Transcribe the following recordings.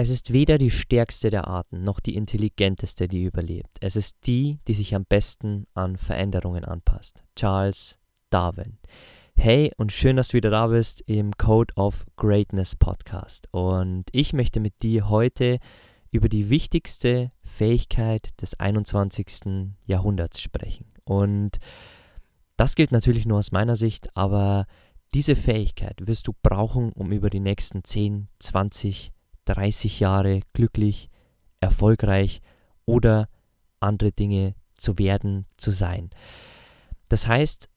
Es ist weder die stärkste der Arten noch die intelligenteste, die überlebt. Es ist die, die sich am besten an Veränderungen anpasst. Charles Darwin. Hey und schön, dass du wieder da bist im Code of Greatness Podcast. Und ich möchte mit dir heute über die wichtigste Fähigkeit des 21. Jahrhunderts sprechen. Und das gilt natürlich nur aus meiner Sicht, aber diese Fähigkeit wirst du brauchen, um über die nächsten 10, 20, Jahre 30 Jahre glücklich, erfolgreich oder andere Dinge zu werden, zu sein. Das heißt,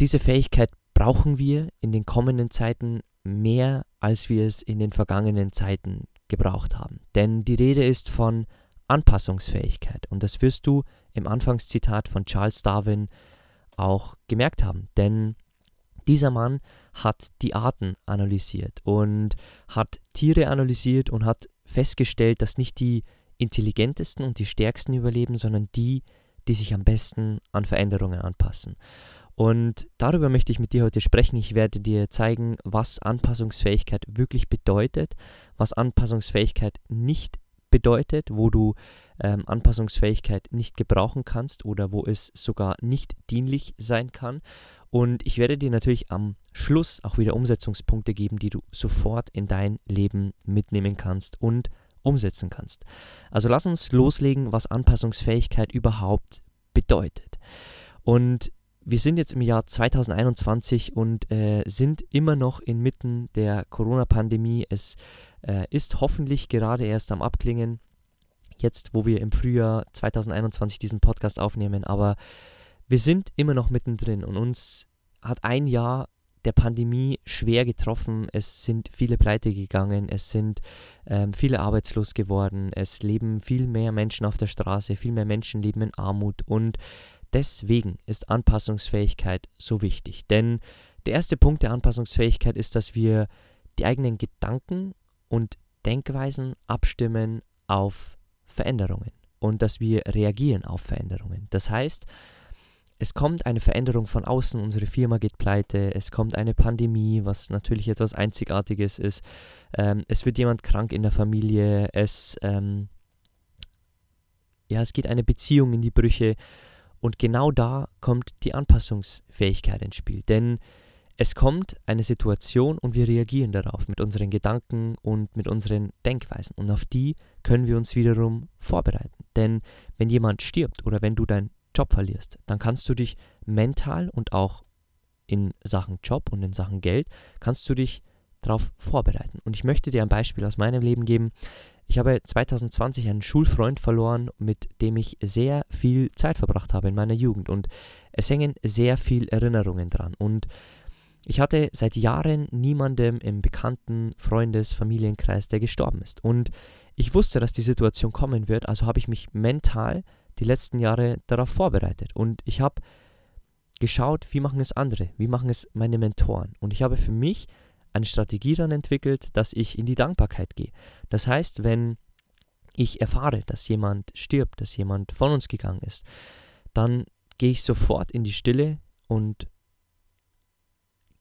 diese Fähigkeit brauchen wir in den kommenden Zeiten mehr, als wir es in den vergangenen Zeiten gebraucht haben. Denn die Rede ist von Anpassungsfähigkeit und das wirst du im Anfangszitat von Charles Darwin auch gemerkt haben. Denn dieser Mann hat die Arten analysiert und hat Tiere analysiert und hat festgestellt, dass nicht die intelligentesten und die stärksten überleben, sondern die, die sich am besten an Veränderungen anpassen. Und darüber möchte ich mit dir heute sprechen. Ich werde dir zeigen, was Anpassungsfähigkeit wirklich bedeutet, was Anpassungsfähigkeit nicht bedeutet, wo du ähm, Anpassungsfähigkeit nicht gebrauchen kannst oder wo es sogar nicht dienlich sein kann. Und ich werde dir natürlich am Schluss auch wieder Umsetzungspunkte geben, die du sofort in dein Leben mitnehmen kannst und umsetzen kannst. Also lass uns loslegen, was Anpassungsfähigkeit überhaupt bedeutet. Und wir sind jetzt im Jahr 2021 und äh, sind immer noch inmitten der Corona-Pandemie. Es äh, ist hoffentlich gerade erst am Abklingen, jetzt wo wir im Frühjahr 2021 diesen Podcast aufnehmen, aber wir sind immer noch mittendrin und uns hat ein Jahr der Pandemie schwer getroffen. Es sind viele pleite gegangen, es sind ähm, viele arbeitslos geworden, es leben viel mehr Menschen auf der Straße, viel mehr Menschen leben in Armut und deswegen ist Anpassungsfähigkeit so wichtig. Denn der erste Punkt der Anpassungsfähigkeit ist, dass wir die eigenen Gedanken und Denkweisen abstimmen auf Veränderungen und dass wir reagieren auf Veränderungen. Das heißt, es kommt eine Veränderung von außen, unsere Firma geht pleite, es kommt eine Pandemie, was natürlich etwas Einzigartiges ist, ähm, es wird jemand krank in der Familie, es, ähm, ja, es geht eine Beziehung in die Brüche und genau da kommt die Anpassungsfähigkeit ins Spiel, denn es kommt eine Situation und wir reagieren darauf mit unseren Gedanken und mit unseren Denkweisen und auf die können wir uns wiederum vorbereiten, denn wenn jemand stirbt oder wenn du dein Job verlierst, dann kannst du dich mental und auch in Sachen Job und in Sachen Geld, kannst du dich darauf vorbereiten. Und ich möchte dir ein Beispiel aus meinem Leben geben. Ich habe 2020 einen Schulfreund verloren, mit dem ich sehr viel Zeit verbracht habe in meiner Jugend. Und es hängen sehr viele Erinnerungen dran. Und ich hatte seit Jahren niemandem im bekannten Freundes-, Familienkreis, der gestorben ist. Und ich wusste, dass die Situation kommen wird, also habe ich mich mental die letzten Jahre darauf vorbereitet. Und ich habe geschaut, wie machen es andere, wie machen es meine Mentoren. Und ich habe für mich eine Strategie dann entwickelt, dass ich in die Dankbarkeit gehe. Das heißt, wenn ich erfahre, dass jemand stirbt, dass jemand von uns gegangen ist, dann gehe ich sofort in die Stille und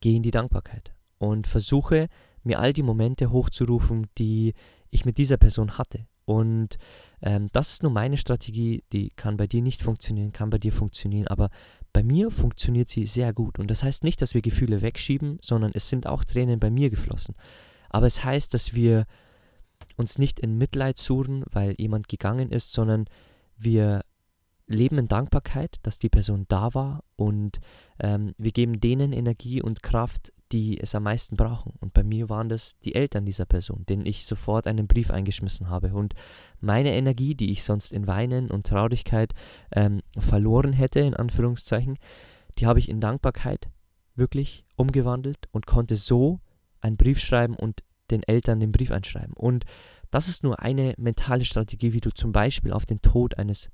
gehe in die Dankbarkeit und versuche mir all die Momente hochzurufen, die ich mit dieser Person hatte. Und ähm, das ist nur meine Strategie, die kann bei dir nicht funktionieren, kann bei dir funktionieren, aber bei mir funktioniert sie sehr gut. Und das heißt nicht, dass wir Gefühle wegschieben, sondern es sind auch Tränen bei mir geflossen. Aber es heißt, dass wir uns nicht in Mitleid suchen, weil jemand gegangen ist, sondern wir leben in Dankbarkeit, dass die Person da war und ähm, wir geben denen Energie und Kraft, die es am meisten brauchen. Und bei mir waren das die Eltern dieser Person, denen ich sofort einen Brief eingeschmissen habe. Und meine Energie, die ich sonst in Weinen und Traurigkeit ähm, verloren hätte, in Anführungszeichen, die habe ich in Dankbarkeit wirklich umgewandelt und konnte so einen Brief schreiben und den Eltern den Brief einschreiben. Und das ist nur eine mentale Strategie, wie du zum Beispiel auf den Tod eines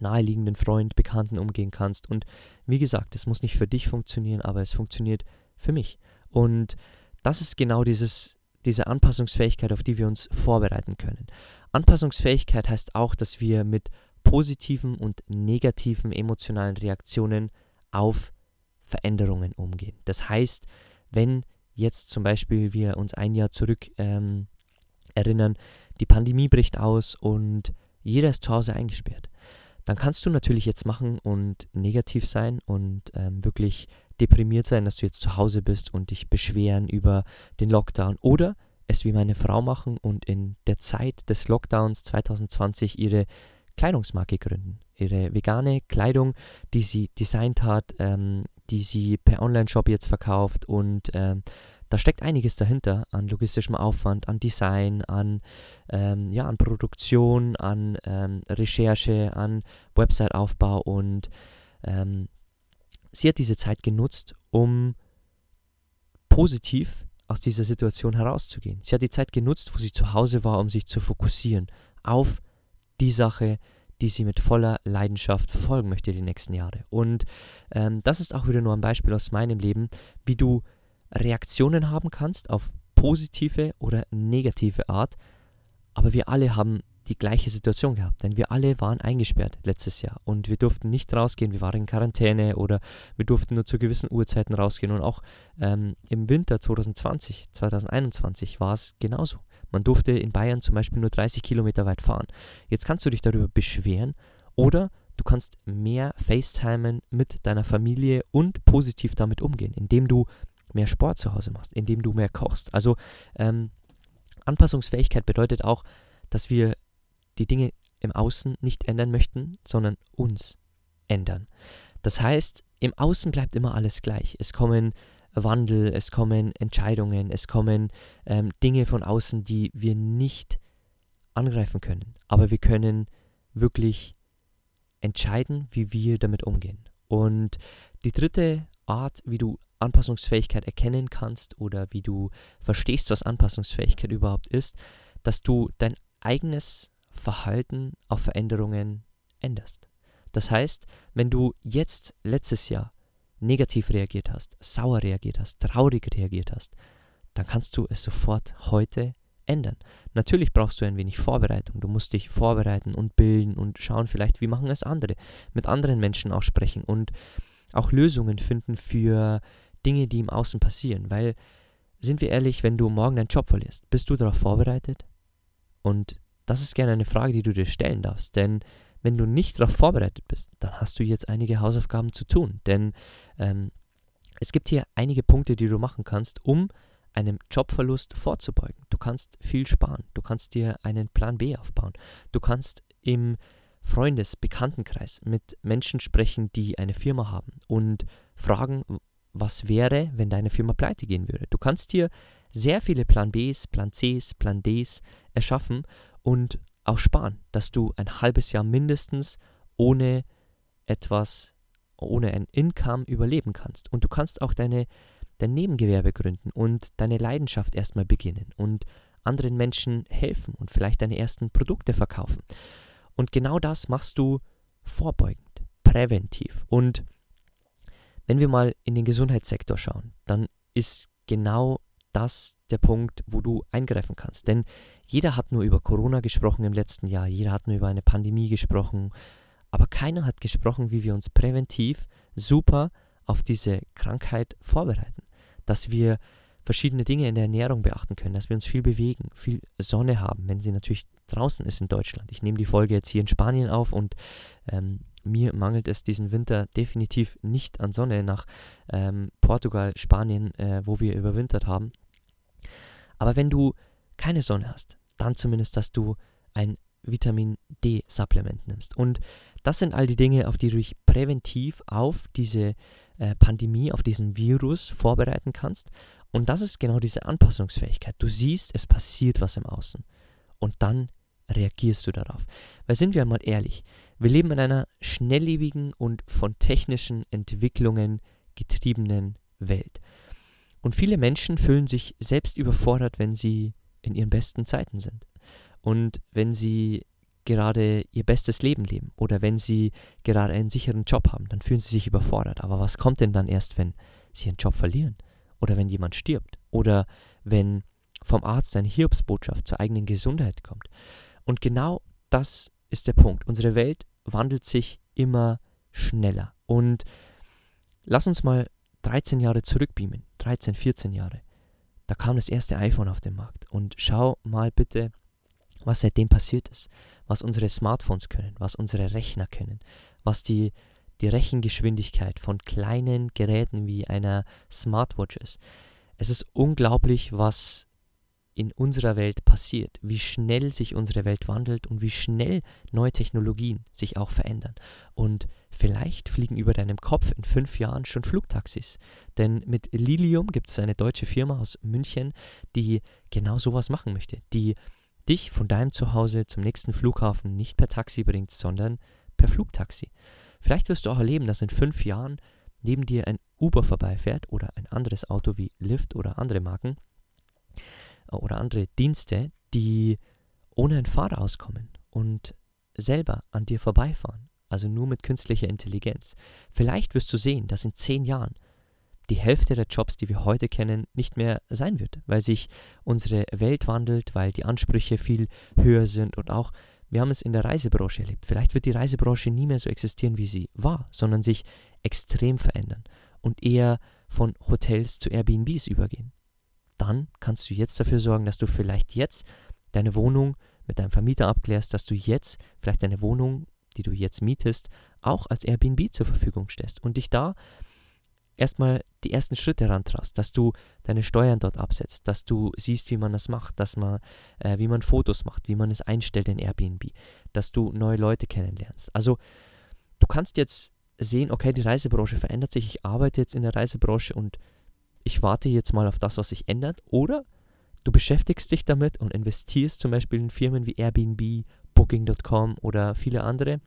naheliegenden Freund, Bekannten umgehen kannst. Und wie gesagt, es muss nicht für dich funktionieren, aber es funktioniert für mich. Und das ist genau dieses, diese Anpassungsfähigkeit, auf die wir uns vorbereiten können. Anpassungsfähigkeit heißt auch, dass wir mit positiven und negativen emotionalen Reaktionen auf Veränderungen umgehen. Das heißt, wenn jetzt zum Beispiel wir uns ein Jahr zurück ähm, erinnern, die Pandemie bricht aus und jeder ist zu Hause eingesperrt dann kannst du natürlich jetzt machen und negativ sein und ähm, wirklich deprimiert sein, dass du jetzt zu Hause bist und dich beschweren über den Lockdown oder es wie meine Frau machen und in der Zeit des Lockdowns 2020 ihre Kleidungsmarke gründen. Ihre vegane Kleidung, die sie designt hat, ähm, die sie per Online-Shop jetzt verkauft und ähm, da steckt einiges dahinter an logistischem Aufwand, an Design, an, ähm, ja, an Produktion, an ähm, Recherche, an Website-Aufbau und ähm, sie hat diese Zeit genutzt, um positiv aus dieser Situation herauszugehen. Sie hat die Zeit genutzt, wo sie zu Hause war, um sich zu fokussieren auf die Sache, die sie mit voller Leidenschaft verfolgen möchte die nächsten Jahre. Und ähm, das ist auch wieder nur ein Beispiel aus meinem Leben, wie du Reaktionen haben kannst auf positive oder negative Art. Aber wir alle haben die gleiche Situation gehabt, denn wir alle waren eingesperrt letztes Jahr und wir durften nicht rausgehen, wir waren in Quarantäne oder wir durften nur zu gewissen Uhrzeiten rausgehen und auch ähm, im Winter 2020, 2021 war es genauso. Man durfte in Bayern zum Beispiel nur 30 Kilometer weit fahren. Jetzt kannst du dich darüber beschweren oder du kannst mehr FaceTimen mit deiner Familie und positiv damit umgehen, indem du mehr Sport zu Hause machst, indem du mehr kochst. Also ähm, Anpassungsfähigkeit bedeutet auch, dass wir die Dinge im Außen nicht ändern möchten, sondern uns ändern. Das heißt, im Außen bleibt immer alles gleich. Es kommen Wandel, es kommen Entscheidungen, es kommen ähm, Dinge von außen, die wir nicht angreifen können. Aber wir können wirklich entscheiden, wie wir damit umgehen. Und die dritte Art, wie du Anpassungsfähigkeit erkennen kannst oder wie du verstehst, was Anpassungsfähigkeit überhaupt ist, dass du dein eigenes Verhalten auf Veränderungen änderst. Das heißt, wenn du jetzt letztes Jahr negativ reagiert hast, sauer reagiert hast, traurig reagiert hast, dann kannst du es sofort heute ändern. Natürlich brauchst du ein wenig Vorbereitung. Du musst dich vorbereiten und bilden und schauen vielleicht, wie machen es andere, mit anderen Menschen auch sprechen und auch Lösungen finden für Dinge, die im Außen passieren. Weil, sind wir ehrlich, wenn du morgen deinen Job verlierst, bist du darauf vorbereitet? Und das ist gerne eine Frage, die du dir stellen darfst. Denn wenn du nicht darauf vorbereitet bist, dann hast du jetzt einige Hausaufgaben zu tun. Denn ähm, es gibt hier einige Punkte, die du machen kannst, um einem Jobverlust vorzubeugen. Du kannst viel sparen. Du kannst dir einen Plan B aufbauen. Du kannst im Freundes-, Bekanntenkreis mit Menschen sprechen, die eine Firma haben und fragen, was wäre, wenn deine Firma pleite gehen würde. Du kannst dir sehr viele Plan Bs, Plan Cs, Plan Ds erschaffen und auch sparen, dass du ein halbes Jahr mindestens ohne etwas, ohne ein Income überleben kannst. Und du kannst auch deine, dein Nebengewerbe gründen und deine Leidenschaft erstmal beginnen und anderen Menschen helfen und vielleicht deine ersten Produkte verkaufen. Und genau das machst du vorbeugend, präventiv. Und wenn wir mal in den Gesundheitssektor schauen, dann ist genau das der Punkt, wo du eingreifen kannst. Denn jeder hat nur über Corona gesprochen im letzten Jahr, jeder hat nur über eine Pandemie gesprochen, aber keiner hat gesprochen, wie wir uns präventiv super auf diese Krankheit vorbereiten. Dass wir verschiedene Dinge in der Ernährung beachten können, dass wir uns viel bewegen, viel Sonne haben, wenn sie natürlich draußen ist in Deutschland. Ich nehme die Folge jetzt hier in Spanien auf und ähm, mir mangelt es diesen Winter definitiv nicht an Sonne nach ähm, Portugal, Spanien, äh, wo wir überwintert haben. Aber wenn du keine Sonne hast, dann zumindest, dass du ein Vitamin D-Supplement nimmst. Und das sind all die Dinge, auf die du dich präventiv auf diese äh, Pandemie, auf diesen Virus vorbereiten kannst. Und das ist genau diese Anpassungsfähigkeit. Du siehst, es passiert was im Außen. Und dann reagierst du darauf. Weil sind wir einmal ehrlich, wir leben in einer schnelllebigen und von technischen Entwicklungen getriebenen Welt. Und viele Menschen fühlen sich selbst überfordert, wenn sie in ihren besten Zeiten sind. Und wenn sie gerade ihr bestes Leben leben oder wenn sie gerade einen sicheren Job haben, dann fühlen sie sich überfordert. Aber was kommt denn dann erst, wenn sie ihren Job verlieren? Oder wenn jemand stirbt? Oder wenn vom Arzt eine Hiobsbotschaft zur eigenen Gesundheit kommt? Und genau das ist der Punkt. Unsere Welt wandelt sich immer schneller. Und lass uns mal 13 Jahre zurückbeamen. 13, 14 Jahre. Da kam das erste iPhone auf den Markt. Und schau mal bitte, was seitdem passiert ist, was unsere Smartphones können, was unsere Rechner können, was die, die Rechengeschwindigkeit von kleinen Geräten wie einer Smartwatch ist. Es ist unglaublich, was in unserer Welt passiert, wie schnell sich unsere Welt wandelt und wie schnell neue Technologien sich auch verändern. Und vielleicht fliegen über deinem Kopf in fünf Jahren schon Flugtaxis. Denn mit Lilium gibt es eine deutsche Firma aus München, die genau sowas machen möchte, die dich von deinem Zuhause zum nächsten Flughafen nicht per Taxi bringt, sondern per Flugtaxi. Vielleicht wirst du auch erleben, dass in fünf Jahren neben dir ein Uber vorbeifährt oder ein anderes Auto wie Lyft oder andere Marken oder andere Dienste, die ohne einen Fahrer auskommen und selber an dir vorbeifahren, also nur mit künstlicher Intelligenz. Vielleicht wirst du sehen, dass in zehn Jahren die Hälfte der Jobs, die wir heute kennen, nicht mehr sein wird, weil sich unsere Welt wandelt, weil die Ansprüche viel höher sind und auch wir haben es in der Reisebranche erlebt. Vielleicht wird die Reisebranche nie mehr so existieren, wie sie war, sondern sich extrem verändern und eher von Hotels zu Airbnbs übergehen. Dann kannst du jetzt dafür sorgen, dass du vielleicht jetzt deine Wohnung mit deinem Vermieter abklärst, dass du jetzt vielleicht deine Wohnung, die du jetzt mietest, auch als Airbnb zur Verfügung stellst und dich da erstmal die ersten Schritte herantraust, dass du deine Steuern dort absetzt, dass du siehst, wie man das macht, dass man, äh, wie man Fotos macht, wie man es einstellt in Airbnb, dass du neue Leute kennenlernst. Also du kannst jetzt sehen, okay, die Reisebranche verändert sich, ich arbeite jetzt in der Reisebranche und ich warte jetzt mal auf das, was sich ändert, oder du beschäftigst dich damit und investierst zum Beispiel in Firmen wie Airbnb, Booking.com oder viele andere,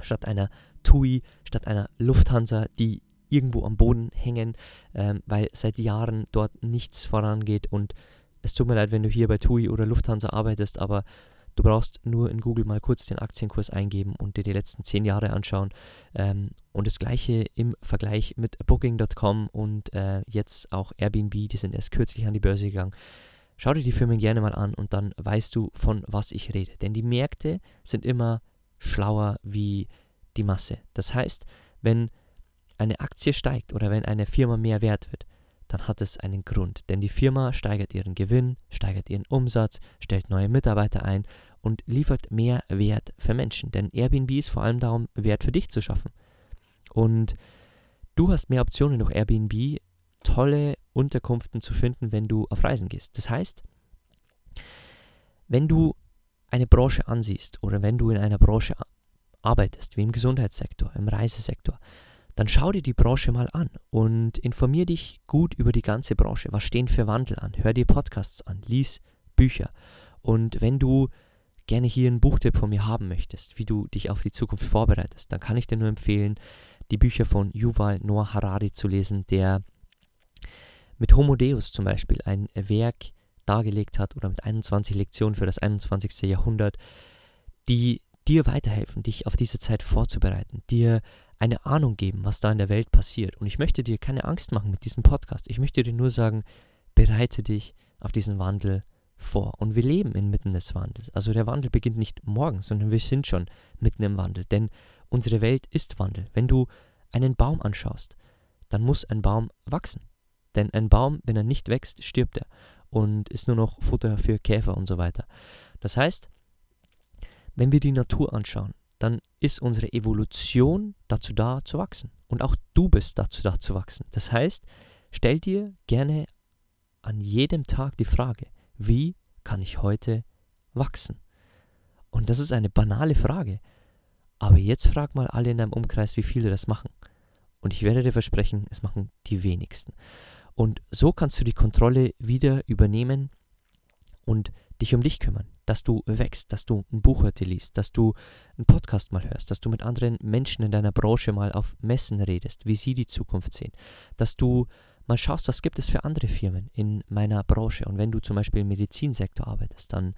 statt einer TUI, statt einer Lufthansa, die irgendwo am Boden hängen, ähm, weil seit Jahren dort nichts vorangeht. Und es tut mir leid, wenn du hier bei TUI oder Lufthansa arbeitest, aber du brauchst nur in Google mal kurz den Aktienkurs eingeben und dir die letzten zehn Jahre anschauen. Ähm, und das gleiche im Vergleich mit Booking.com und äh, jetzt auch Airbnb, die sind erst kürzlich an die Börse gegangen. Schau dir die Firmen gerne mal an und dann weißt du, von was ich rede. Denn die Märkte sind immer schlauer wie die Masse. Das heißt, wenn eine Aktie steigt oder wenn eine Firma mehr wert wird, dann hat es einen Grund. Denn die Firma steigert ihren Gewinn, steigert ihren Umsatz, stellt neue Mitarbeiter ein und liefert mehr Wert für Menschen. Denn Airbnb ist vor allem darum, Wert für dich zu schaffen. Und du hast mehr Optionen durch Airbnb, tolle Unterkünfte zu finden, wenn du auf Reisen gehst. Das heißt, wenn du eine Branche ansiehst oder wenn du in einer Branche arbeitest, wie im Gesundheitssektor, im Reisesektor, dann schau dir die Branche mal an und informier dich gut über die ganze Branche. Was stehen für Wandel an? Hör dir Podcasts an, lies Bücher. Und wenn du gerne hier einen Buchtipp von mir haben möchtest, wie du dich auf die Zukunft vorbereitest, dann kann ich dir nur empfehlen, die Bücher von Yuval Noah Harari zu lesen, der mit Homo Deus zum Beispiel ein Werk dargelegt hat oder mit 21 Lektionen für das 21. Jahrhundert, die dir weiterhelfen, dich auf diese Zeit vorzubereiten, dir eine Ahnung geben, was da in der Welt passiert. Und ich möchte dir keine Angst machen mit diesem Podcast. Ich möchte dir nur sagen, bereite dich auf diesen Wandel vor. Und wir leben inmitten des Wandels. Also der Wandel beginnt nicht morgen, sondern wir sind schon mitten im Wandel. Denn unsere Welt ist Wandel. Wenn du einen Baum anschaust, dann muss ein Baum wachsen. Denn ein Baum, wenn er nicht wächst, stirbt er und ist nur noch Futter für Käfer und so weiter. Das heißt, wenn wir die Natur anschauen, dann ist unsere Evolution dazu da zu wachsen. Und auch du bist dazu da zu wachsen. Das heißt, stell dir gerne an jedem Tag die Frage, wie kann ich heute wachsen? Und das ist eine banale Frage. Aber jetzt frag mal alle in deinem Umkreis, wie viele das machen. Und ich werde dir versprechen, es machen die wenigsten. Und so kannst du die Kontrolle wieder übernehmen und dich um dich kümmern, dass du wächst, dass du ein Buch heute liest, dass du einen Podcast mal hörst, dass du mit anderen Menschen in deiner Branche mal auf Messen redest, wie sie die Zukunft sehen, dass du mal schaust, was gibt es für andere Firmen in meiner Branche. Und wenn du zum Beispiel im Medizinsektor arbeitest, dann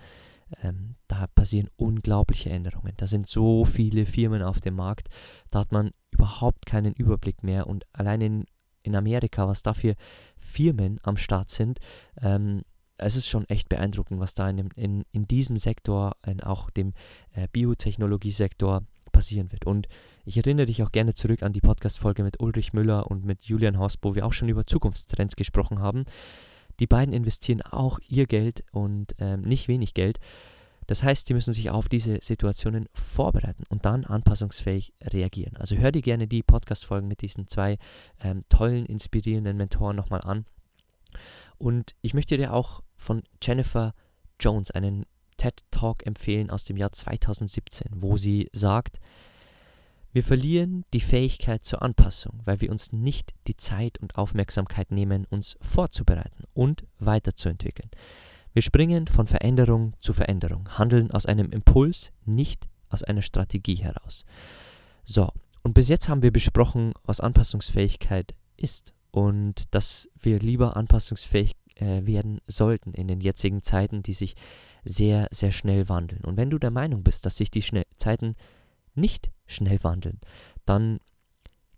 ähm, da passieren unglaubliche Änderungen. Da sind so viele Firmen auf dem Markt, da hat man überhaupt keinen Überblick mehr. Und allein in, in Amerika, was da für Firmen am Start sind, ähm, es ist schon echt beeindruckend, was da in, dem, in, in diesem Sektor, in auch dem äh, Biotechnologiesektor passieren wird. Und ich erinnere dich auch gerne zurück an die Podcast-Folge mit Ulrich Müller und mit Julian Horst, wo wir auch schon über Zukunftstrends gesprochen haben. Die beiden investieren auch ihr Geld und ähm, nicht wenig Geld. Das heißt, die müssen sich auf diese Situationen vorbereiten und dann anpassungsfähig reagieren. Also hör dir gerne die Podcast-Folgen mit diesen zwei ähm, tollen, inspirierenden Mentoren nochmal an. Und ich möchte dir auch von Jennifer Jones einen TED Talk empfehlen aus dem Jahr 2017, wo sie sagt, wir verlieren die Fähigkeit zur Anpassung, weil wir uns nicht die Zeit und Aufmerksamkeit nehmen, uns vorzubereiten und weiterzuentwickeln. Wir springen von Veränderung zu Veränderung, handeln aus einem Impuls, nicht aus einer Strategie heraus. So, und bis jetzt haben wir besprochen, was Anpassungsfähigkeit ist und dass wir lieber anpassungsfähig äh, werden sollten in den jetzigen Zeiten, die sich sehr, sehr schnell wandeln. Und wenn du der Meinung bist, dass sich die Schnell Zeiten nicht schnell wandeln, dann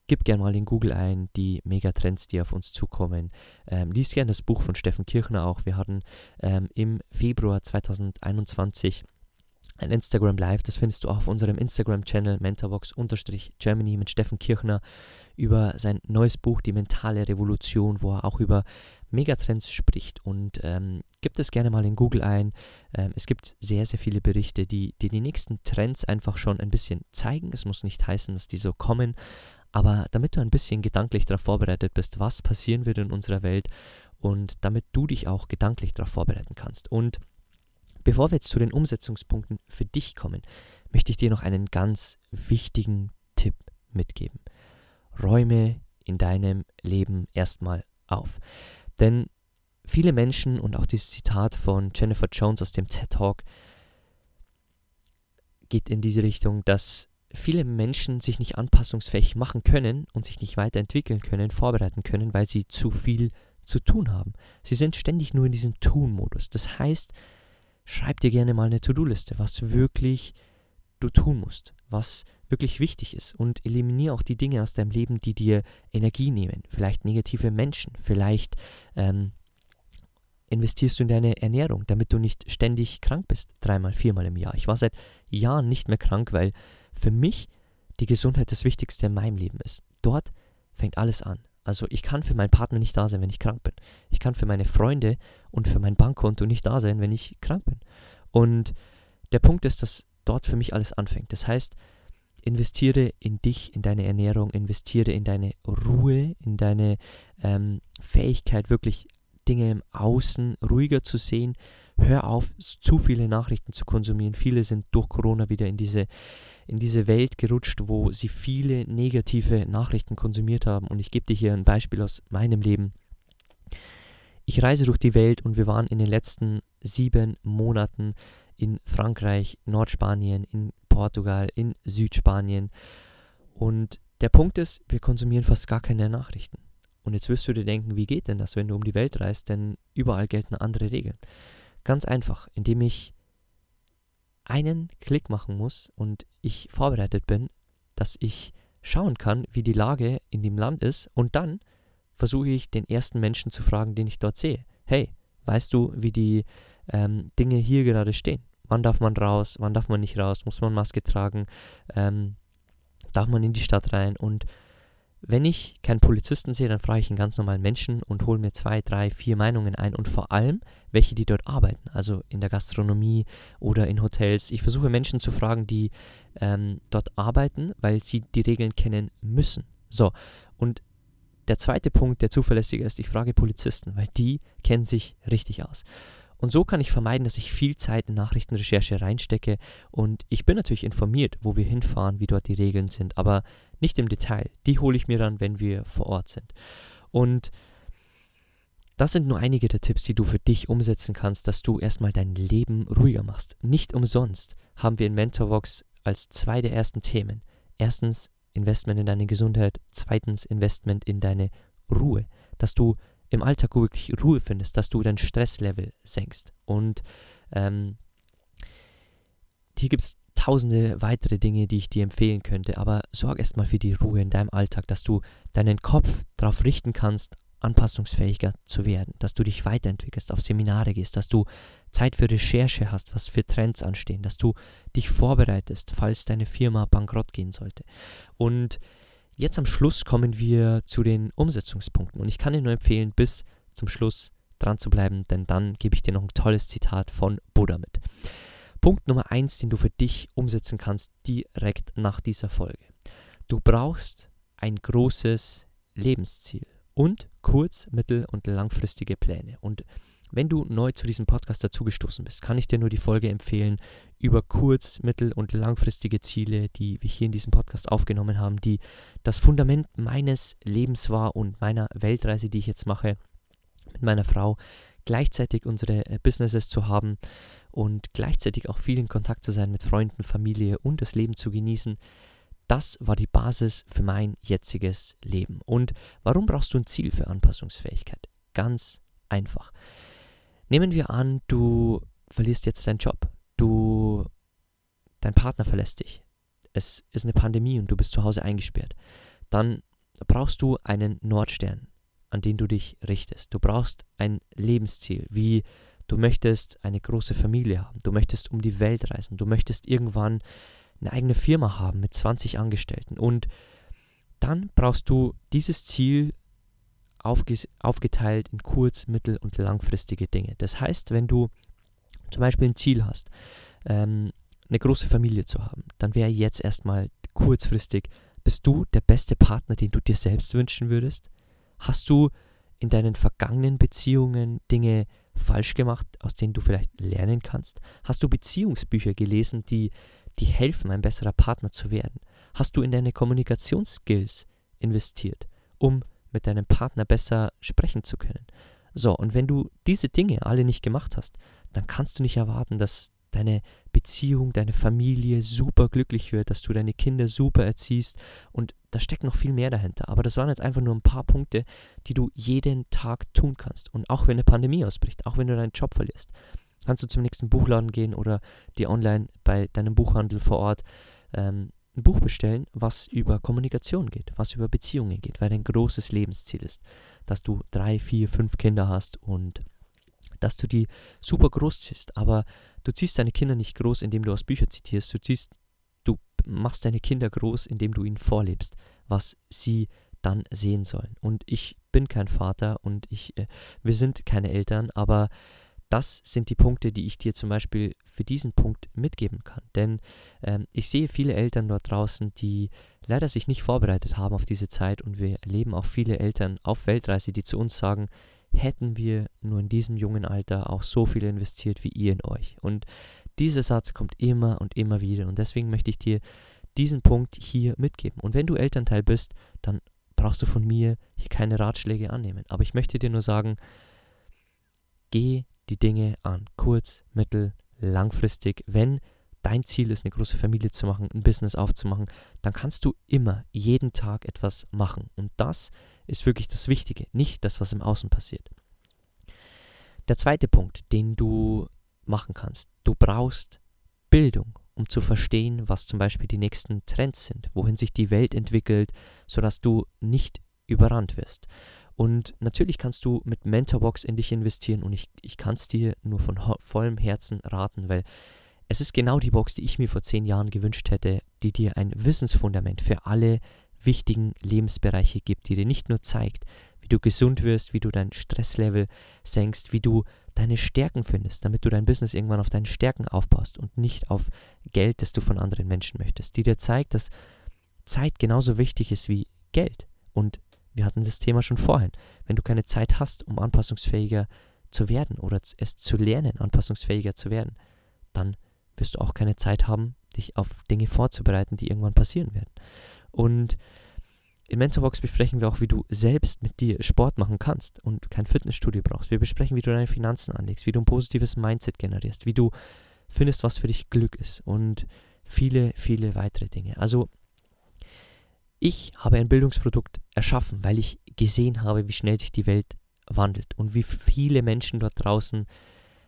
gib gerne mal in Google ein, die Megatrends, die auf uns zukommen. Ähm, lies gerne das Buch von Steffen Kirchner auch. Wir hatten ähm, im Februar 2021 ein Instagram Live, das findest du auch auf unserem Instagram-Channel mentorbox-germany mit Steffen Kirchner über sein neues Buch Die mentale Revolution, wo er auch über Megatrends spricht. Und ähm, gibt es gerne mal in Google ein. Ähm, es gibt sehr, sehr viele Berichte, die, die die nächsten Trends einfach schon ein bisschen zeigen. Es muss nicht heißen, dass die so kommen, aber damit du ein bisschen gedanklich darauf vorbereitet bist, was passieren wird in unserer Welt und damit du dich auch gedanklich darauf vorbereiten kannst. Und bevor wir jetzt zu den Umsetzungspunkten für dich kommen, möchte ich dir noch einen ganz wichtigen Tipp mitgeben. Räume in deinem Leben erstmal auf. Denn viele Menschen und auch dieses Zitat von Jennifer Jones aus dem TED Talk geht in diese Richtung, dass viele Menschen sich nicht anpassungsfähig machen können und sich nicht weiterentwickeln können, vorbereiten können, weil sie zu viel zu tun haben. Sie sind ständig nur in diesem Tun-Modus. Das heißt, schreib dir gerne mal eine To-Do-Liste, was wirklich du tun musst, was wirklich wichtig ist und eliminiere auch die Dinge aus deinem Leben, die dir Energie nehmen. Vielleicht negative Menschen, vielleicht ähm, investierst du in deine Ernährung, damit du nicht ständig krank bist, dreimal, viermal im Jahr. Ich war seit Jahren nicht mehr krank, weil für mich die Gesundheit das Wichtigste in meinem Leben ist. Dort fängt alles an. Also ich kann für meinen Partner nicht da sein, wenn ich krank bin. Ich kann für meine Freunde und für mein Bankkonto nicht da sein, wenn ich krank bin. Und der Punkt ist, dass dort für mich alles anfängt. Das heißt, investiere in dich, in deine Ernährung, investiere in deine Ruhe, in deine ähm, Fähigkeit, wirklich Dinge im Außen ruhiger zu sehen. Hör auf, zu viele Nachrichten zu konsumieren. Viele sind durch Corona wieder in diese, in diese Welt gerutscht, wo sie viele negative Nachrichten konsumiert haben. Und ich gebe dir hier ein Beispiel aus meinem Leben. Ich reise durch die Welt und wir waren in den letzten sieben Monaten in Frankreich, Nordspanien, in Portugal, in Südspanien. Und der Punkt ist, wir konsumieren fast gar keine Nachrichten. Und jetzt wirst du dir denken, wie geht denn das, wenn du um die Welt reist? Denn überall gelten andere Regeln. Ganz einfach, indem ich einen Klick machen muss und ich vorbereitet bin, dass ich schauen kann, wie die Lage in dem Land ist und dann versuche ich den ersten Menschen zu fragen, den ich dort sehe. Hey, weißt du, wie die ähm, Dinge hier gerade stehen? Wann darf man raus? Wann darf man nicht raus? Muss man Maske tragen? Ähm, darf man in die Stadt rein? Und wenn ich keinen Polizisten sehe, dann frage ich einen ganz normalen Menschen und hole mir zwei, drei, vier Meinungen ein und vor allem, welche die dort arbeiten, also in der Gastronomie oder in Hotels. Ich versuche Menschen zu fragen, die ähm, dort arbeiten, weil sie die Regeln kennen müssen. So, und der zweite Punkt, der zuverlässiger ist, ich frage Polizisten, weil die kennen sich richtig aus. Und so kann ich vermeiden, dass ich viel Zeit in Nachrichtenrecherche reinstecke und ich bin natürlich informiert, wo wir hinfahren, wie dort die Regeln sind, aber nicht im Detail. Die hole ich mir dann, wenn wir vor Ort sind. Und das sind nur einige der Tipps, die du für dich umsetzen kannst, dass du erstmal dein Leben ruhiger machst. Nicht umsonst haben wir in Mentorbox als zwei der ersten Themen. Erstens Investment in deine Gesundheit, zweitens Investment in deine Ruhe, dass du im Alltag wirklich Ruhe findest, dass du dein Stresslevel senkst. Und ähm, hier gibt es tausende weitere Dinge, die ich dir empfehlen könnte, aber sorg erstmal für die Ruhe in deinem Alltag, dass du deinen Kopf darauf richten kannst, anpassungsfähiger zu werden, dass du dich weiterentwickelst, auf Seminare gehst, dass du Zeit für Recherche hast, was für Trends anstehen, dass du dich vorbereitest, falls deine Firma bankrott gehen sollte. Und jetzt am Schluss kommen wir zu den Umsetzungspunkten und ich kann dir nur empfehlen, bis zum Schluss dran zu bleiben, denn dann gebe ich dir noch ein tolles Zitat von Buddha mit. Punkt Nummer eins, den du für dich umsetzen kannst, direkt nach dieser Folge. Du brauchst ein großes Lebensziel und kurz-, mittel- und langfristige Pläne. Und wenn du neu zu diesem Podcast dazugestoßen bist, kann ich dir nur die Folge empfehlen über kurz-, mittel- und langfristige Ziele, die wir hier in diesem Podcast aufgenommen haben, die das Fundament meines Lebens war und meiner Weltreise, die ich jetzt mache mit meiner Frau, gleichzeitig unsere äh, Businesses zu haben und gleichzeitig auch viel in Kontakt zu sein mit Freunden, Familie und das Leben zu genießen. Das war die Basis für mein jetziges Leben. Und warum brauchst du ein Ziel für Anpassungsfähigkeit? Ganz einfach. Nehmen wir an, du verlierst jetzt deinen Job. Du, dein Partner verlässt dich. Es ist eine Pandemie und du bist zu Hause eingesperrt. Dann brauchst du einen Nordstern, an den du dich richtest. Du brauchst ein Lebensziel, wie du möchtest eine große Familie haben. Du möchtest um die Welt reisen. Du möchtest irgendwann eine eigene Firma haben mit 20 Angestellten. Und dann brauchst du dieses Ziel aufge aufgeteilt in kurz-, mittel- und langfristige Dinge. Das heißt, wenn du zum Beispiel ein Ziel hast, ähm, eine große Familie zu haben, dann wäre jetzt erstmal kurzfristig, bist du der beste Partner, den du dir selbst wünschen würdest? Hast du in deinen vergangenen Beziehungen Dinge falsch gemacht, aus denen du vielleicht lernen kannst? Hast du Beziehungsbücher gelesen, die die helfen, ein besserer Partner zu werden? Hast du in deine Kommunikationsskills investiert, um mit deinem Partner besser sprechen zu können? So, und wenn du diese Dinge alle nicht gemacht hast, dann kannst du nicht erwarten, dass deine Beziehung, deine Familie super glücklich wird, dass du deine Kinder super erziehst und da steckt noch viel mehr dahinter. Aber das waren jetzt einfach nur ein paar Punkte, die du jeden Tag tun kannst. Und auch wenn eine Pandemie ausbricht, auch wenn du deinen Job verlierst, kannst du zum nächsten Buchladen gehen oder dir online bei deinem Buchhandel vor Ort ähm, ein Buch bestellen, was über Kommunikation geht, was über Beziehungen geht, weil dein großes Lebensziel ist, dass du drei, vier, fünf Kinder hast und dass du die super groß ziehst. Aber du ziehst deine Kinder nicht groß, indem du aus Büchern zitierst. Du ziehst, du machst deine Kinder groß, indem du ihnen vorlebst, was sie dann sehen sollen. Und ich bin kein Vater und ich, äh, wir sind keine Eltern, aber das sind die Punkte, die ich dir zum Beispiel für diesen Punkt mitgeben kann. Denn ähm, ich sehe viele Eltern dort draußen, die leider sich nicht vorbereitet haben auf diese Zeit und wir erleben auch viele Eltern auf Weltreise, die zu uns sagen, hätten wir nur in diesem jungen Alter auch so viel investiert wie ihr in euch. Und dieser Satz kommt immer und immer wieder und deswegen möchte ich dir diesen Punkt hier mitgeben. Und wenn du Elternteil bist, dann brauchst du von mir hier keine Ratschläge annehmen. Aber ich möchte dir nur sagen, geh die Dinge an. Kurz, mittel, langfristig. Wenn dein Ziel ist, eine große Familie zu machen, ein Business aufzumachen, dann kannst du immer jeden Tag etwas machen. Und das ist wirklich das Wichtige, nicht das, was im Außen passiert. Der zweite Punkt, den du machen kannst, du brauchst Bildung, um zu verstehen, was zum Beispiel die nächsten Trends sind, wohin sich die Welt entwickelt, sodass du nicht überrannt wirst. Und natürlich kannst du mit Mentorbox in dich investieren und ich, ich kann es dir nur von vollem Herzen raten, weil es ist genau die Box, die ich mir vor zehn Jahren gewünscht hätte, die dir ein Wissensfundament für alle wichtigen Lebensbereiche gibt, die dir nicht nur zeigt, wie du gesund wirst, wie du dein Stresslevel senkst, wie du deine Stärken findest, damit du dein Business irgendwann auf deinen Stärken aufbaust und nicht auf Geld, das du von anderen Menschen möchtest, die dir zeigt, dass Zeit genauso wichtig ist wie Geld und wir hatten das Thema schon vorhin. Wenn du keine Zeit hast, um anpassungsfähiger zu werden oder es zu lernen, anpassungsfähiger zu werden, dann wirst du auch keine Zeit haben, dich auf Dinge vorzubereiten, die irgendwann passieren werden. Und in Mentorbox besprechen wir auch, wie du selbst mit dir Sport machen kannst und kein Fitnessstudio brauchst. Wir besprechen, wie du deine Finanzen anlegst, wie du ein positives Mindset generierst, wie du findest, was für dich Glück ist und viele, viele weitere Dinge. Also ich habe ein Bildungsprodukt erschaffen, weil ich gesehen habe, wie schnell sich die Welt wandelt und wie viele Menschen dort draußen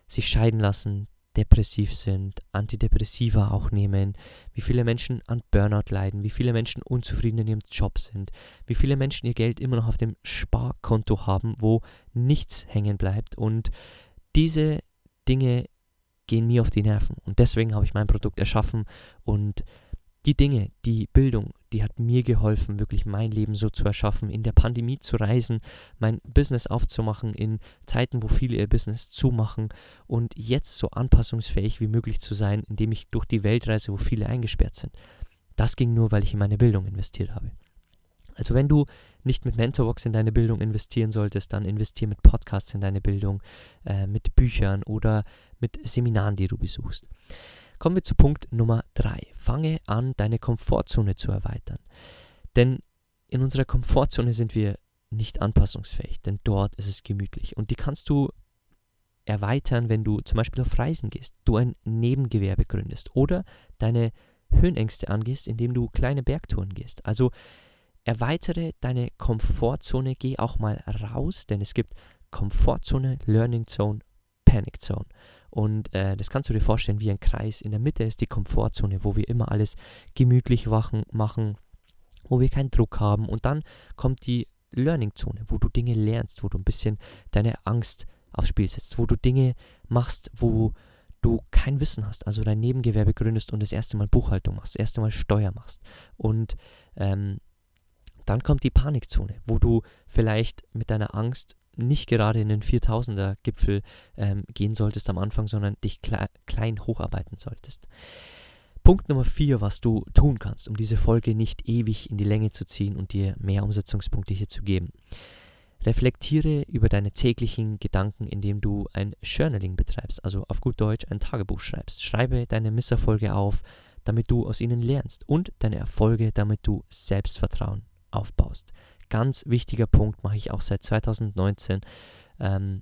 sich scheiden lassen, depressiv sind, Antidepressiva auch nehmen, wie viele Menschen an Burnout leiden, wie viele Menschen unzufrieden in ihrem Job sind, wie viele Menschen ihr Geld immer noch auf dem Sparkonto haben, wo nichts hängen bleibt. Und diese Dinge gehen mir auf die Nerven. Und deswegen habe ich mein Produkt erschaffen und die Dinge, die Bildung, die hat mir geholfen, wirklich mein Leben so zu erschaffen, in der Pandemie zu reisen, mein Business aufzumachen, in Zeiten, wo viele ihr Business zumachen und jetzt so anpassungsfähig wie möglich zu sein, indem ich durch die Welt reise, wo viele eingesperrt sind. Das ging nur, weil ich in meine Bildung investiert habe. Also wenn du nicht mit Mentorbox in deine Bildung investieren solltest, dann investiere mit Podcasts in deine Bildung, äh, mit Büchern oder mit Seminaren, die du besuchst. Kommen wir zu Punkt Nummer 3. Fange an, deine Komfortzone zu erweitern. Denn in unserer Komfortzone sind wir nicht anpassungsfähig, denn dort ist es gemütlich. Und die kannst du erweitern, wenn du zum Beispiel auf Reisen gehst, du ein Nebengewerbe gründest oder deine Höhenängste angehst, indem du kleine Bergtouren gehst. Also erweitere deine Komfortzone, geh auch mal raus, denn es gibt Komfortzone, Learning Zone, Panic Zone. Und äh, das kannst du dir vorstellen wie ein Kreis. In der Mitte ist die Komfortzone, wo wir immer alles gemütlich wachen, machen, wo wir keinen Druck haben. Und dann kommt die Learning-Zone, wo du Dinge lernst, wo du ein bisschen deine Angst aufs Spiel setzt, wo du Dinge machst, wo du kein Wissen hast, also dein Nebengewerbe gründest und das erste Mal Buchhaltung machst, das erste Mal Steuer machst. Und ähm, dann kommt die Panikzone, wo du vielleicht mit deiner Angst nicht gerade in den 4000er Gipfel ähm, gehen solltest am Anfang, sondern dich kle klein hocharbeiten solltest. Punkt Nummer 4, was du tun kannst, um diese Folge nicht ewig in die Länge zu ziehen und dir mehr Umsetzungspunkte hier zu geben. Reflektiere über deine täglichen Gedanken, indem du ein Journaling betreibst, also auf gut Deutsch ein Tagebuch schreibst. Schreibe deine Misserfolge auf, damit du aus ihnen lernst und deine Erfolge, damit du Selbstvertrauen aufbaust ganz wichtiger Punkt, mache ich auch seit 2019. Ähm,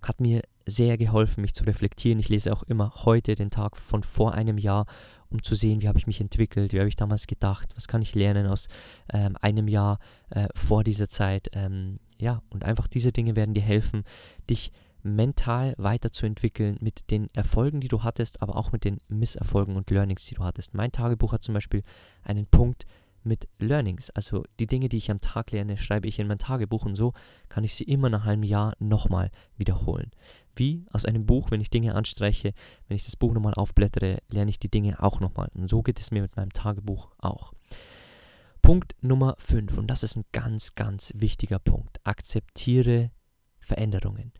hat mir sehr geholfen, mich zu reflektieren. Ich lese auch immer heute den Tag von vor einem Jahr, um zu sehen, wie habe ich mich entwickelt, wie habe ich damals gedacht, was kann ich lernen aus ähm, einem Jahr äh, vor dieser Zeit. Ähm, ja, und einfach diese Dinge werden dir helfen, dich mental weiterzuentwickeln mit den Erfolgen, die du hattest, aber auch mit den Misserfolgen und Learnings, die du hattest. Mein Tagebuch hat zum Beispiel einen Punkt, mit Learnings. Also die Dinge, die ich am Tag lerne, schreibe ich in mein Tagebuch und so kann ich sie immer nach einem Jahr nochmal wiederholen. Wie aus einem Buch, wenn ich Dinge anstreiche, wenn ich das Buch nochmal aufblättere, lerne ich die Dinge auch nochmal. Und so geht es mir mit meinem Tagebuch auch. Punkt Nummer 5, und das ist ein ganz, ganz wichtiger Punkt. Akzeptiere Veränderungen.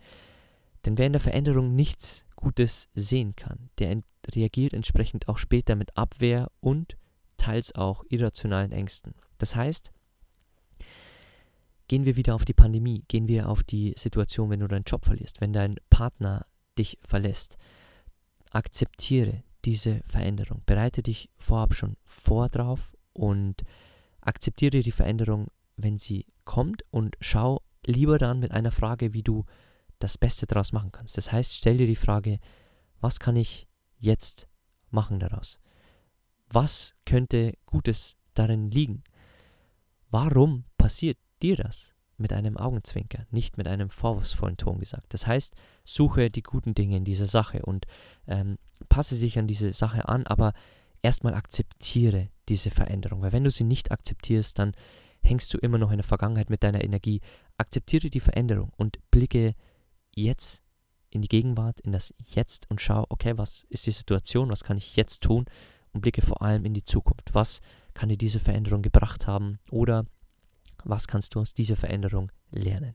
Denn wer in der Veränderung nichts Gutes sehen kann, der reagiert entsprechend auch später mit Abwehr und teils auch irrationalen Ängsten. Das heißt, gehen wir wieder auf die Pandemie, gehen wir auf die Situation, wenn du deinen Job verlierst, wenn dein Partner dich verlässt. Akzeptiere diese Veränderung, bereite dich vorab schon vor drauf und akzeptiere die Veränderung, wenn sie kommt und schau lieber dann mit einer Frage, wie du das Beste daraus machen kannst. Das heißt, stell dir die Frage, was kann ich jetzt machen daraus? Was könnte Gutes darin liegen? Warum passiert dir das? Mit einem Augenzwinker, nicht mit einem vorwurfsvollen Ton gesagt. Das heißt, suche die guten Dinge in dieser Sache und ähm, passe dich an diese Sache an, aber erstmal akzeptiere diese Veränderung. Weil wenn du sie nicht akzeptierst, dann hängst du immer noch in der Vergangenheit mit deiner Energie. Akzeptiere die Veränderung und blicke jetzt in die Gegenwart, in das Jetzt und schau, okay, was ist die Situation, was kann ich jetzt tun und blicke vor allem in die Zukunft. Was kann dir diese Veränderung gebracht haben oder was kannst du aus dieser Veränderung lernen?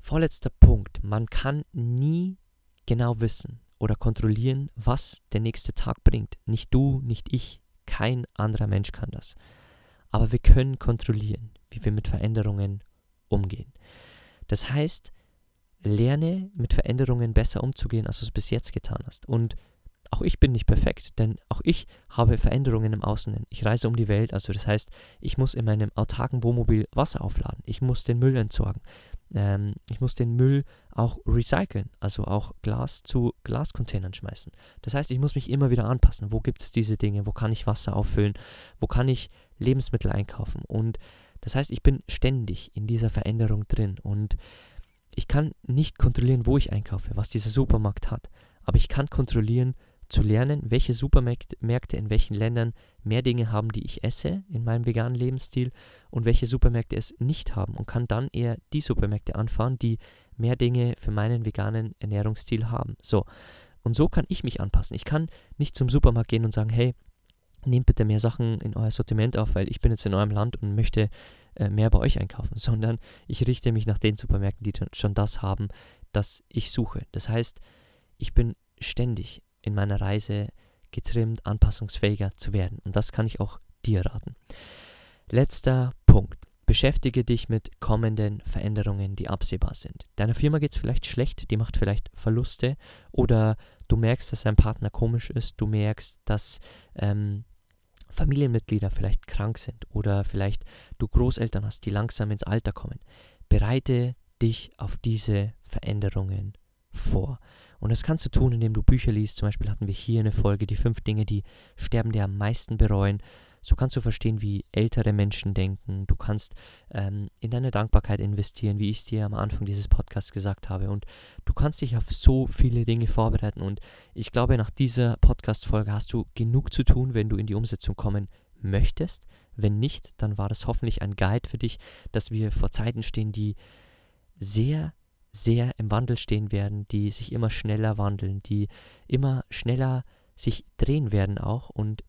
Vorletzter Punkt. Man kann nie genau wissen oder kontrollieren, was der nächste Tag bringt. Nicht du, nicht ich, kein anderer Mensch kann das. Aber wir können kontrollieren, wie wir mit Veränderungen umgehen. Das heißt, lerne mit Veränderungen besser umzugehen, als du es bis jetzt getan hast. Und auch ich bin nicht perfekt, denn auch ich habe Veränderungen im Außen. Ich reise um die Welt, also das heißt, ich muss in meinem autarken Wohnmobil Wasser aufladen. Ich muss den Müll entsorgen. Ähm, ich muss den Müll auch recyceln, also auch Glas zu Glascontainern schmeißen. Das heißt, ich muss mich immer wieder anpassen. Wo gibt es diese Dinge? Wo kann ich Wasser auffüllen? Wo kann ich Lebensmittel einkaufen? Und das heißt, ich bin ständig in dieser Veränderung drin und ich kann nicht kontrollieren, wo ich einkaufe, was dieser Supermarkt hat, aber ich kann kontrollieren, zu lernen, welche Supermärkte in welchen Ländern mehr Dinge haben, die ich esse in meinem veganen Lebensstil und welche Supermärkte es nicht haben und kann dann eher die Supermärkte anfahren, die mehr Dinge für meinen veganen Ernährungsstil haben. So. Und so kann ich mich anpassen. Ich kann nicht zum Supermarkt gehen und sagen, hey, nehmt bitte mehr Sachen in euer Sortiment auf, weil ich bin jetzt in eurem Land und möchte äh, mehr bei euch einkaufen, sondern ich richte mich nach den Supermärkten, die schon das haben, das ich suche. Das heißt, ich bin ständig in meiner Reise getrimmt, anpassungsfähiger zu werden. Und das kann ich auch dir raten. Letzter Punkt. Beschäftige dich mit kommenden Veränderungen, die absehbar sind. Deiner Firma geht es vielleicht schlecht, die macht vielleicht Verluste oder du merkst, dass dein Partner komisch ist, du merkst, dass ähm, Familienmitglieder vielleicht krank sind oder vielleicht du Großeltern hast, die langsam ins Alter kommen. Bereite dich auf diese Veränderungen vor. Und das kannst du tun, indem du Bücher liest. Zum Beispiel hatten wir hier eine Folge, die fünf Dinge, die Sterbende am meisten bereuen. So kannst du verstehen, wie ältere Menschen denken. Du kannst ähm, in deine Dankbarkeit investieren, wie ich es dir am Anfang dieses Podcasts gesagt habe. Und du kannst dich auf so viele Dinge vorbereiten. Und ich glaube, nach dieser Podcast-Folge hast du genug zu tun, wenn du in die Umsetzung kommen möchtest. Wenn nicht, dann war das hoffentlich ein Guide für dich, dass wir vor Zeiten stehen, die sehr sehr im Wandel stehen werden, die sich immer schneller wandeln, die immer schneller sich drehen werden auch und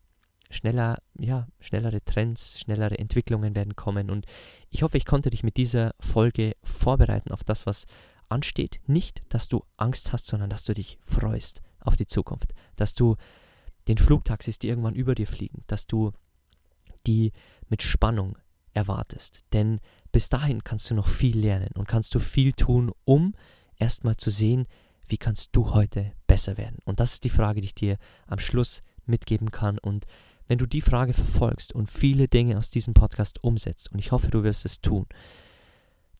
schneller, ja, schnellere Trends, schnellere Entwicklungen werden kommen. Und ich hoffe, ich konnte dich mit dieser Folge vorbereiten auf das, was ansteht. Nicht, dass du Angst hast, sondern dass du dich freust auf die Zukunft. Dass du den Flugtaxis, die irgendwann über dir fliegen, dass du die mit Spannung erwartest. Denn bis dahin kannst du noch viel lernen und kannst du viel tun, um erstmal zu sehen, wie kannst du heute besser werden. Und das ist die Frage, die ich dir am Schluss mitgeben kann. Und wenn du die Frage verfolgst und viele Dinge aus diesem Podcast umsetzt, und ich hoffe, du wirst es tun,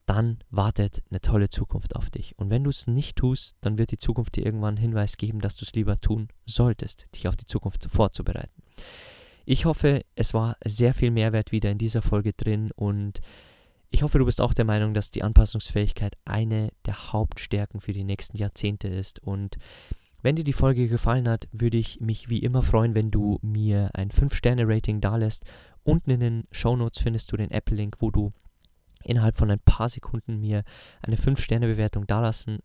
dann wartet eine tolle Zukunft auf dich. Und wenn du es nicht tust, dann wird die Zukunft dir irgendwann einen Hinweis geben, dass du es lieber tun solltest, dich auf die Zukunft vorzubereiten. Ich hoffe, es war sehr viel Mehrwert wieder in dieser Folge drin und ich hoffe, du bist auch der Meinung, dass die Anpassungsfähigkeit eine der Hauptstärken für die nächsten Jahrzehnte ist. Und wenn dir die Folge gefallen hat, würde ich mich wie immer freuen, wenn du mir ein 5-Sterne-Rating dalässt. Unten in den Show Notes findest du den Apple-Link, wo du innerhalb von ein paar Sekunden mir eine 5-Sterne-Bewertung dalassen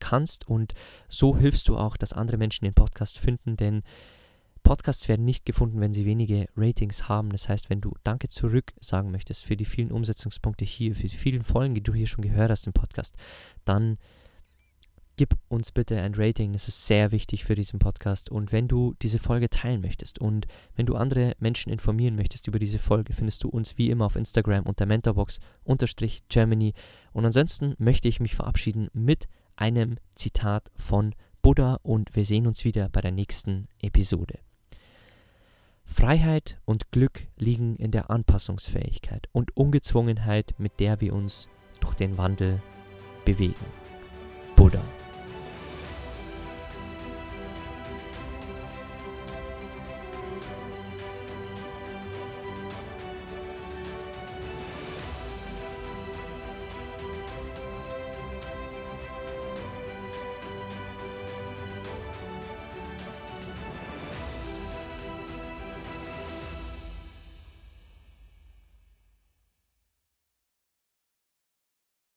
kannst. Und so hilfst du auch, dass andere Menschen den Podcast finden, denn Podcasts werden nicht gefunden, wenn sie wenige Ratings haben. Das heißt, wenn du Danke zurück sagen möchtest für die vielen Umsetzungspunkte hier, für die vielen Folgen, die du hier schon gehört hast im Podcast, dann gib uns bitte ein Rating. Das ist sehr wichtig für diesen Podcast. Und wenn du diese Folge teilen möchtest und wenn du andere Menschen informieren möchtest über diese Folge, findest du uns wie immer auf Instagram unter Mentorbox-Germany. Und ansonsten möchte ich mich verabschieden mit einem Zitat von Buddha und wir sehen uns wieder bei der nächsten Episode. Freiheit und Glück liegen in der Anpassungsfähigkeit und Ungezwungenheit, mit der wir uns durch den Wandel bewegen. Buddha.